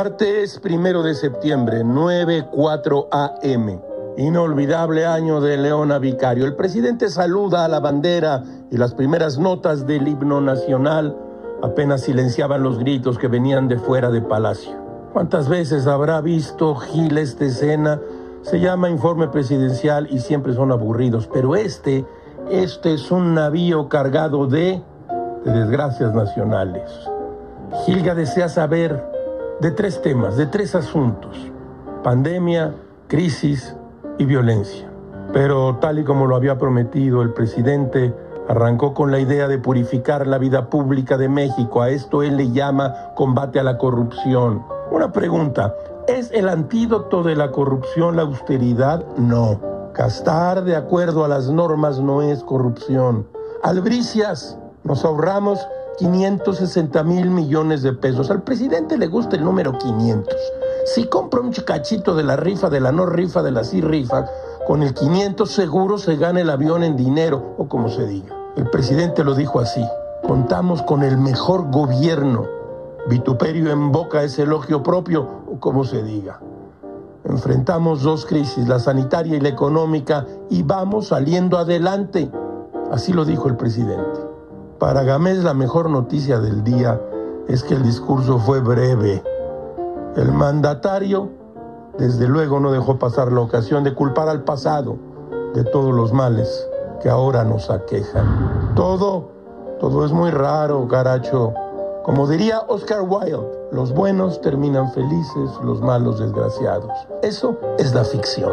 Martes primero de septiembre, 9:4 AM. Inolvidable año de Leona Vicario. El presidente saluda a la bandera y las primeras notas del himno nacional apenas silenciaban los gritos que venían de fuera de palacio. ¿Cuántas veces habrá visto Gil esta escena? Se llama informe presidencial y siempre son aburridos, pero este, este es un navío cargado de, de desgracias nacionales. Gilga desea saber de tres temas, de tres asuntos, pandemia, crisis y violencia. Pero tal y como lo había prometido el presidente, arrancó con la idea de purificar la vida pública de México. A esto él le llama combate a la corrupción. Una pregunta, ¿es el antídoto de la corrupción la austeridad? No. Gastar de acuerdo a las normas no es corrupción. Albricias, nos ahorramos 560 mil millones de pesos. Al presidente le gusta el número 500. Si compra un cachito de la rifa, de la no rifa, de la sí rifa, con el 500 seguro se gana el avión en dinero, o como se diga. El presidente lo dijo así. Contamos con el mejor gobierno. Vituperio en boca es elogio propio, o como se diga. Enfrentamos dos crisis, la sanitaria y la económica, y vamos saliendo adelante. Así lo dijo el presidente. Para Gamés la mejor noticia del día es que el discurso fue breve. El mandatario, desde luego, no dejó pasar la ocasión de culpar al pasado de todos los males que ahora nos aquejan. Todo, todo es muy raro, Garacho. Como diría Oscar Wilde, los buenos terminan felices, los malos desgraciados. Eso es la ficción.